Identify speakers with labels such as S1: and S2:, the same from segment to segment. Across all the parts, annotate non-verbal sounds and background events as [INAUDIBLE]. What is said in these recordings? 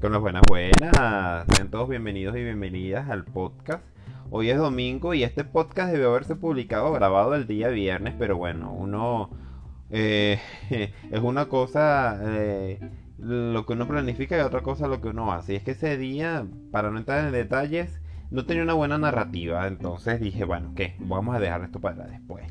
S1: Con las buenas buenas. Sean todos bienvenidos y bienvenidas al podcast. Hoy es domingo y este podcast debe haberse publicado grabado el día viernes, pero bueno, uno eh, [LAUGHS] es una cosa eh, lo que uno planifica y otra cosa lo que uno hace. Y es que ese día, para no entrar en detalles, no tenía una buena narrativa. Entonces dije, bueno, ¿qué? Vamos a dejar esto para después.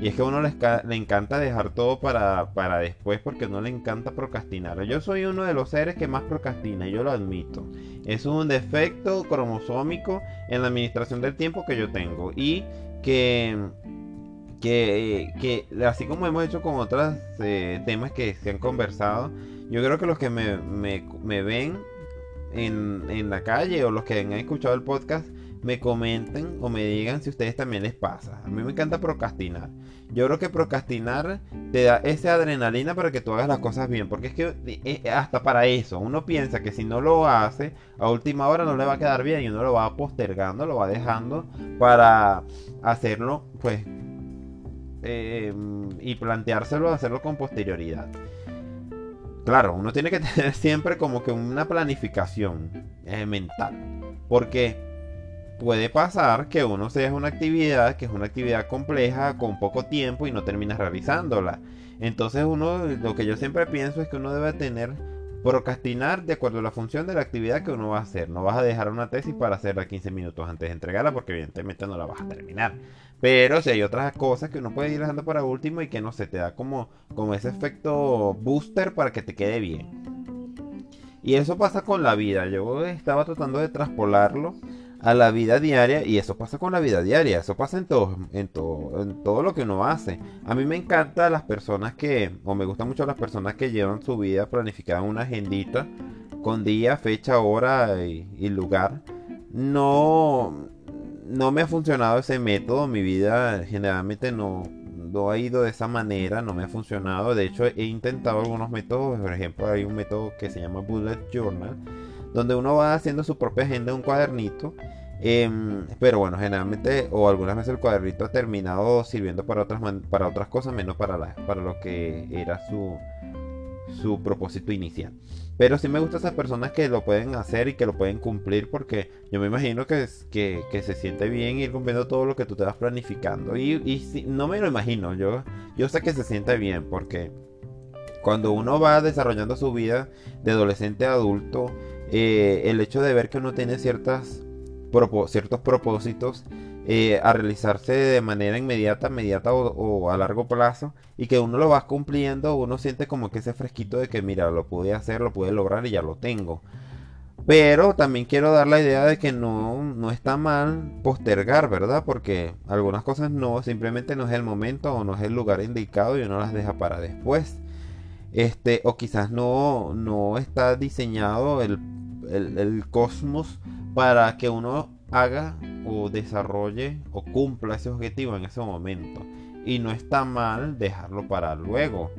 S1: Y es que a uno le, encanta dejar todo para, para después porque no le encanta procrastinar. Yo soy uno de los seres que más procrastina, yo lo admito. Es un defecto cromosómico en la administración del tiempo que yo tengo. Y que, que, que así como hemos hecho con otros eh, temas que se han conversado, yo creo que los que me, me, me ven en, en la calle o los que han escuchado el podcast me comenten o me digan si a ustedes también les pasa. A mí me encanta procrastinar. Yo creo que procrastinar te da esa adrenalina para que tú hagas las cosas bien. Porque es que eh, hasta para eso, uno piensa que si no lo hace, a última hora no le va a quedar bien y uno lo va postergando, lo va dejando para hacerlo, pues, em, y planteárselo, hacerlo con posterioridad. Claro, uno tiene que [LAUGHS] tener siempre como que una planificación eh, mental. Porque puede pasar que uno sea una actividad que es una actividad compleja con poco tiempo y no termina realizándola. Entonces uno, lo que yo siempre pienso es que uno debe tener procrastinar de acuerdo a la función de la actividad que uno va a hacer. No vas a dejar una tesis para hacerla 15 minutos antes de entregarla porque evidentemente no la vas a terminar. Pero si hay otras cosas que uno puede ir dejando para último y que no se te da como, como ese efecto booster para que te quede bien. Y eso pasa con la vida. Yo estaba tratando de traspolarlo a la vida diaria y eso pasa con la vida diaria, eso pasa en todo, en todo, en todo lo que uno hace. A mí me encanta las personas que, o me gustan mucho las personas que llevan su vida planificada en una agendita con día, fecha, hora y, lugar. No, no me ha funcionado ese método, mi vida generalmente no, no ha ido de esa manera, no me ha funcionado. De hecho, he intentado algunos métodos, por ejemplo, hay un método que se llama Bullet Journal donde uno va haciendo su propia agenda en un cuadernito. Em, pero bueno, generalmente o algunas veces el cuadernito ha terminado sirviendo para otras, para otras cosas, menos para, para lo que era su, su propósito inicial. Pero sí me gustan esas personas que lo pueden hacer y que lo pueden cumplir porque yo me imagino que, que, se siente bien ir cumpliendo todo lo que tú te vas planificando. Y, y no me lo imagino, yo, yo sé que se siente bien porque cuando uno va desarrollando su vida de adolescente a adulto, eh, el hecho de ver que uno tiene ciertas ciertos propósitos eh, a realizarse de manera inmediata, inmediata o, a largo plazo y que uno lo va cumpliendo, uno siente como que ese fresquito de que mira, lo pude hacer, lo pude lograr y ya lo tengo. Pero también quiero dar la idea de que no, no está mal postergar, ¿verdad? Porque algunas cosas no, simplemente no es el momento o no es el lugar indicado y uno las deja para después. Este, o quizás no, no está diseñado el el, cosmos para que uno haga o desarrolle o cumpla ese objetivo en ese momento. Y no está mal dejarlo para luego.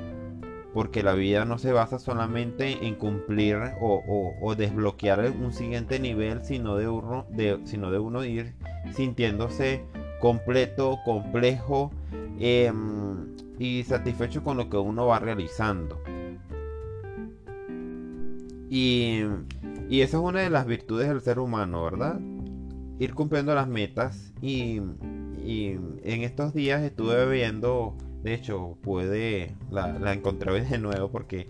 S1: Porque la vida no se basa solamente en cumplir o, desbloquear un siguiente nivel, sino de, uno, sino de uno ir sintiéndose completo, complejo em, y satisfecho con lo que uno va realizando. Y y esa es una de las virtudes del ser humano, ¿verdad? Ir cumpliendo las metas. Y, en estos días estuve viendo, de hecho, puede, la, la encontré hoy de nuevo porque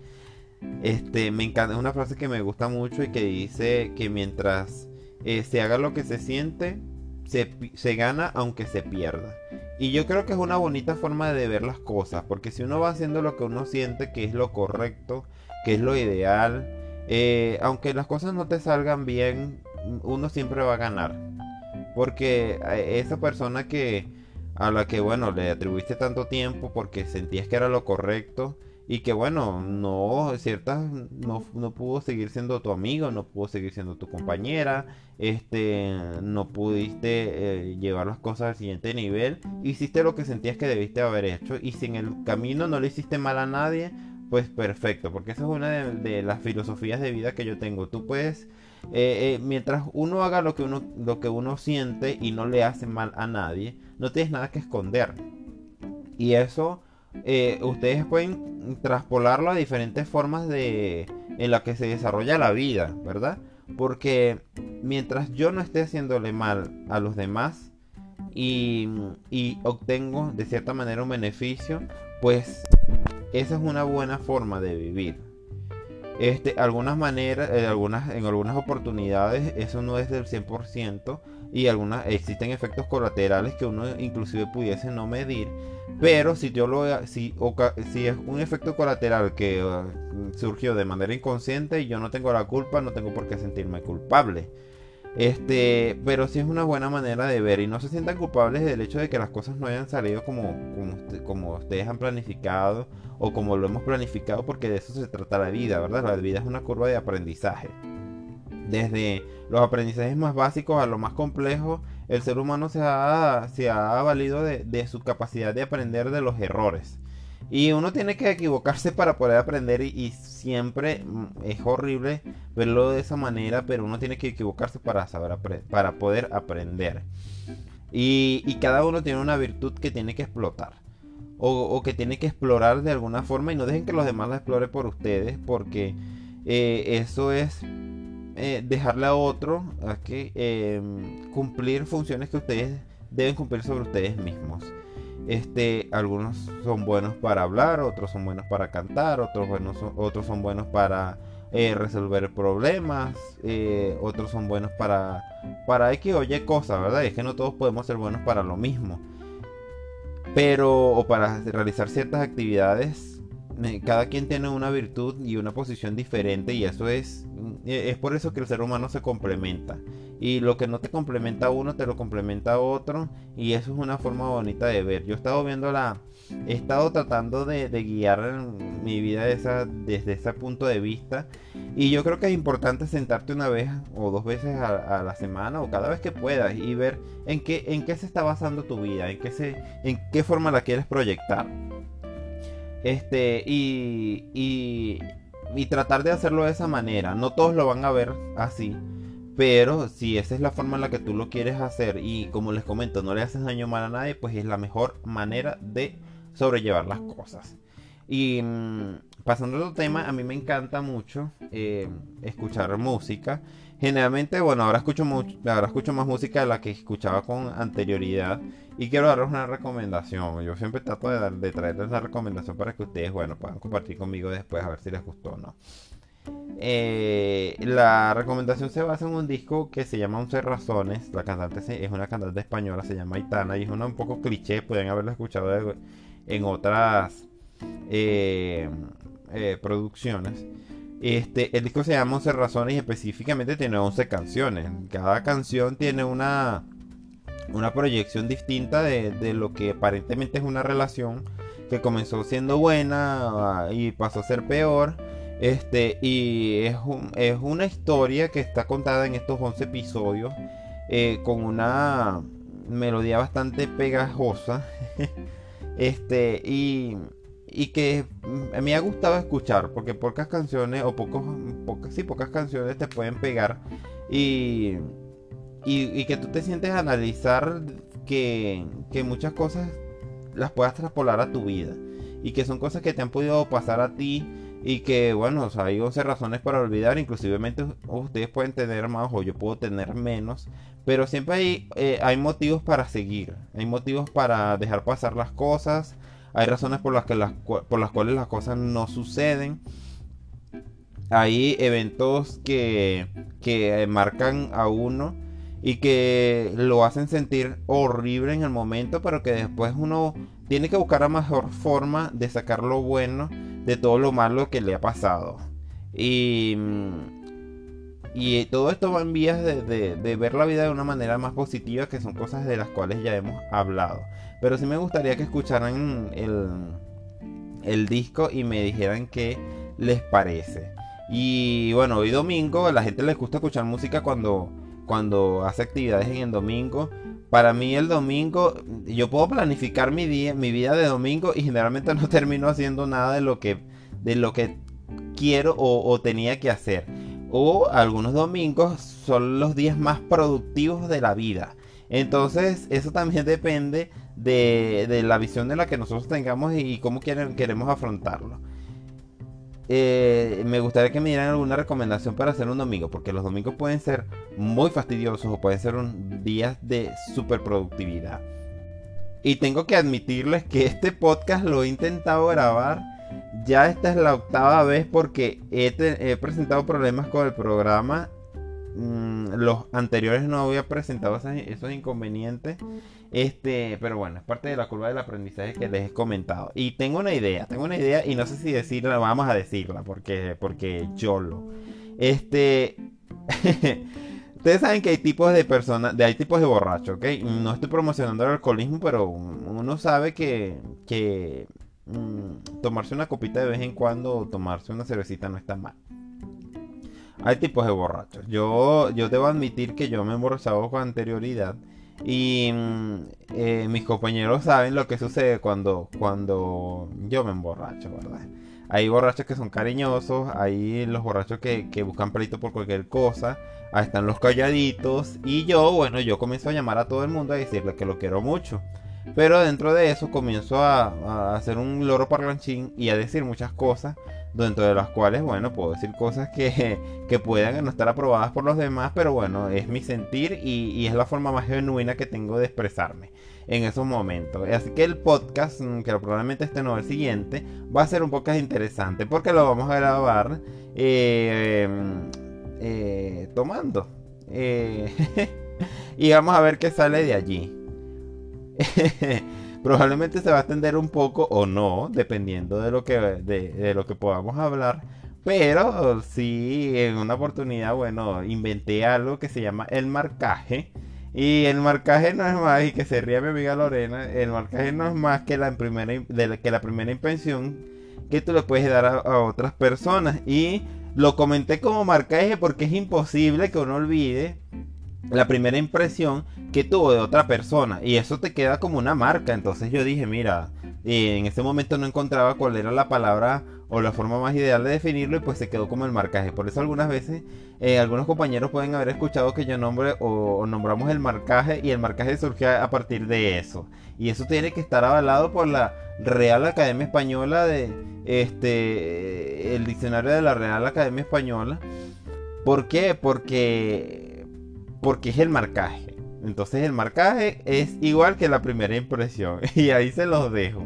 S1: este, me encanta, es una frase que me gusta mucho y que dice que mientras eh, se haga lo que se siente, se, se, gana aunque se pierda. Y yo creo que es una bonita forma de ver las cosas, porque si uno va haciendo lo que uno siente que es lo correcto, que es lo ideal, eh, aunque las cosas no te salgan bien, uno siempre va a ganar. Porque eh, esa persona que a la que bueno le atribuiste tanto tiempo porque sentías que era lo correcto y que bueno no ciertas no, no, pudo seguir siendo tu amigo no pudo seguir siendo tu compañera este no pudiste eh, llevar las cosas al siguiente nivel hiciste lo que sentías que debiste haber hecho y si en el camino no le hiciste mal a nadie pues perfecto, porque esa es una de, las filosofías de vida que yo tengo. Tú puedes, eh, eh, mientras uno haga lo que uno, lo que uno siente y no le hace mal a nadie, no tienes nada que esconder. Y eso eh, ustedes pueden traspolarlo a diferentes formas de, en la que se desarrolla la vida, ¿verdad? Porque mientras yo no esté haciéndole mal a los demás y, y obtengo de cierta manera un beneficio, pues esa es una buena forma de vivir. Este, algunas maneras, en algunas, en algunas oportunidades eso no es del 100% y algunas existen efectos colaterales que uno inclusive pudiese no medir, pero si yo lo si, si es un efecto colateral que uh, surgió de manera inconsciente y yo no tengo la culpa, no tengo por qué sentirme culpable. Este, pero sí es una buena manera de ver y no se sientan culpables del hecho de que las cosas no hayan salido como, como, ustedes han planificado o como lo hemos planificado porque de eso se trata la vida, ¿verdad? La vida es una curva de aprendizaje. Desde los aprendizajes más básicos a lo más complejo, el ser humano se ha, se ha valido de, de su capacidad de aprender de los errores. Y uno tiene que equivocarse para poder aprender y, siempre mm, es horrible verlo de esa manera, pero uno tiene que equivocarse para saber para poder aprender. Y, cada uno tiene una virtud que tiene que explotar. O, que tiene que explorar de alguna forma y no dejen que los demás la exploren por ustedes porque eh, eso es eh, dejarle a otro que em, cumplir funciones que ustedes deben cumplir sobre ustedes mismos. Este, algunos son buenos para hablar, otros son buenos para cantar, otros, buenos, otros son buenos para eh, resolver problemas, eh, otros son buenos para, para X o Y cosas, ¿verdad? es que no todos podemos ser buenos para lo mismo. Pero, o para realizar ciertas actividades, cada quien tiene una virtud y una posición diferente y eso es, es por eso que el ser humano se complementa y lo que no te complementa a uno te lo complementa a otro y eso es una forma bonita de ver. Yo he estado viendo la, he estado tratando de, guiar mi vida esa, desde ese punto de vista y yo creo que es importante sentarte una vez o dos veces a, la semana o cada vez que puedas y ver en qué, en qué se está basando tu vida, en qué, se, en qué forma la quieres proyectar. Este, y, y, y tratar de hacerlo de esa manera. No todos lo van a ver así pero si esa es la forma en la que tú lo quieres hacer y como les comento, no le haces daño mal a nadie, pues es la mejor manera de sobrellevar las cosas. Y mm, pasando a otro tema, a mí me encanta mucho eh, escuchar música. Generalmente, bueno, ahora escucho, mucho, ahora escucho más música de la que escuchaba con anterioridad. Y quiero darles una recomendación. Yo siempre trato de, traerles la recomendación para que ustedes, bueno, puedan compartir conmigo después a ver si les gustó o no. Eh, la recomendación se basa en un disco que se llama Once Razones. La cantante es una cantante española, se llama Aitana y es una un poco cliché, pueden haberlo escuchado en otras eh, eh, producciones. Este, el disco se llama Once Razones y específicamente tiene 11 canciones. Cada canción tiene una, una proyección distinta de, de lo que aparentemente es una relación que comenzó siendo buena ah, y pasó a ser peor este, y es, es una historia que está contada en estos 11 episodios eh, con una melodía bastante pegajosa. [LAUGHS] este, y, y que me ha gustado escuchar porque pocas canciones o pocos, pocas, sí, pocas canciones te pueden pegar y, y, que tú te sientes a analizar que, que muchas cosas las puedas traspolar a tu vida y que son cosas que te han podido pasar a ti y que bueno, hay 11 razones para olvidar, inclusive ustedes pueden tener más o yo puedo tener menos, pero siempre hay, eh, hay motivos para seguir, hay motivos para dejar pasar las cosas, hay razones por las, que las, por las cuales las cosas no suceden. Hay eventos que, que marcan a uno y que lo hacen sentir horrible en el momento, pero que después uno tiene que buscar la mejor forma de sacar lo bueno de todo lo malo que le ha pasado. Y, y todo esto va en vías de, ver la vida de una manera más positiva, que son cosas de las cuales ya hemos hablado. Pero sí me gustaría que escucharan el, el disco y me dijeran qué les parece. Y bueno, hoy domingo a la gente les gusta escuchar música cuando, cuando hace actividades en el domingo para mí el domingo, yo puedo planificar mi día, mi vida de domingo y generalmente no [LAUGHS] termino haciendo nada de lo que, de lo que quiero o, tenía que hacer. O algunos domingos son los días más productivos de la vida. Entonces eso también depende de, la visión de la que nosotros tengamos y, cómo queremos afrontarlo. eh, me gustaría que me dieran alguna recomendación para hacer un domingo, porque los domingos pueden ser muy fastidiosos o pueden ser un días de super productividad. Y tengo que admitirles que este podcast lo he intentado grabar. Ya esta es la octava vez porque he, presentado problemas con el programa. Mm, los anteriores no había presentado esos inconvenientes. Este, pero bueno, es parte de la curva del aprendizaje que les he comentado. Y tengo una idea, tengo una idea y no sé si decirla, vamos a decirla, porque, porque yo lo. Este. [LAUGHS] Ustedes saben que hay tipos de personas, hay tipos de borrachos, ¿ok? No estoy promocionando el alcoholismo, pero uno sabe que, que mm, tomarse una copita de vez en cuando o tomarse una cervecita no está mal. Hay tipos de borrachos. Yo, yo debo admitir que yo me he emborrachado con anterioridad y mm, eh, mis compañeros saben lo que sucede cuando, cuando yo me emborracho, ¿verdad? Hay borrachos que son cariñosos, hay los borrachos que, que buscan pleito por cualquier cosa, ahí están los calladitos y yo, bueno, yo comienzo a llamar a todo el mundo a decirle que lo quiero mucho. Pero dentro de eso comienzo a, a hacer un loro parlanchín y a decir muchas cosas dentro de las cuales, bueno, puedo decir cosas que, [LAUGHS] que puedan no estar aprobadas por los demás, pero bueno, es mi sentir y, es la forma más genuina que tengo de expresarme en esos momentos. Así que el podcast, mm, que probablemente este no el siguiente, va a ser un podcast interesante porque lo vamos a grabar eh, em, eh, tomando. Eh, [LAUGHS] y vamos a ver qué sale de allí. [LAUGHS] Probablemente se va a extender un poco o no, dependiendo de lo que, de, lo que podamos hablar. Pero sí, en una oportunidad, bueno, inventé algo que se llama el marcaje. Y el marcaje no es más, y que se ría mi amiga Lorena, el marcaje no es más que la primera, que la primera impresión que tú le puedes dar a, otras personas. Y lo comenté como marcaje porque es imposible que uno olvide la primera impresión que tuvo de otra persona y eso te queda como una marca. Entonces yo dije, mira, en ese momento no encontraba cuál era la palabra o la forma más ideal de definirlo y pues se quedó como el marcaje. Por eso algunas veces eh, algunos compañeros pueden haber escuchado que yo nombre o, nombramos el marcaje y el marcaje surge a, partir de eso. Y eso tiene que estar avalado por la Real Academia Española de este el diccionario de la Real Academia Española. ¿Por qué? Porque porque es el marcaje. Entonces el marcaje es igual que la primera impresión. [LAUGHS] Y ahí se los dejo.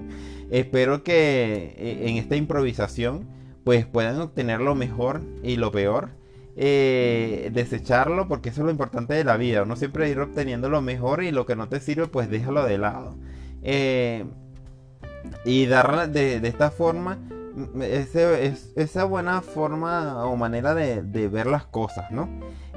S1: Espero que eh, en esta improvisación pues puedan obtener lo mejor y lo peor. Eh, desecharlo porque eso es lo importante de la vida. Uno siempre ir obteniendo lo mejor y lo que no te sirve pues déjalo de lado. Eh, y darla de, esta forma ese, esa buena forma o manera de, ver las cosas, ¿no?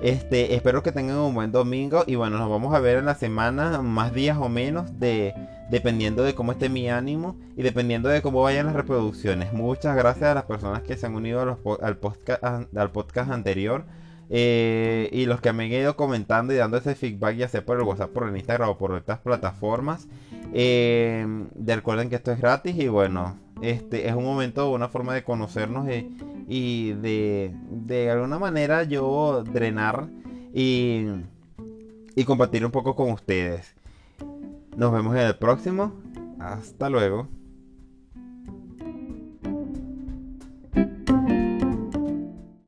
S1: Este, espero que tengan un buen domingo y bueno, nos vamos a ver en la semana, más días o menos, de, dependiendo de cómo esté mi ánimo y dependiendo de cómo vayan las reproducciones. Muchas gracias a las personas que se han unido al, podcast, al podcast anterior. Eh, y los que me han ido comentando y dando ese feedback, ya sea por el WhatsApp, por el Instagram o por otras plataformas. Eh, recuerden que esto es gratis y bueno, este es un momento, una forma de conocernos y, de, de alguna manera yo drenar y, y compartir un poco con ustedes. Nos vemos en el próximo. Hasta luego.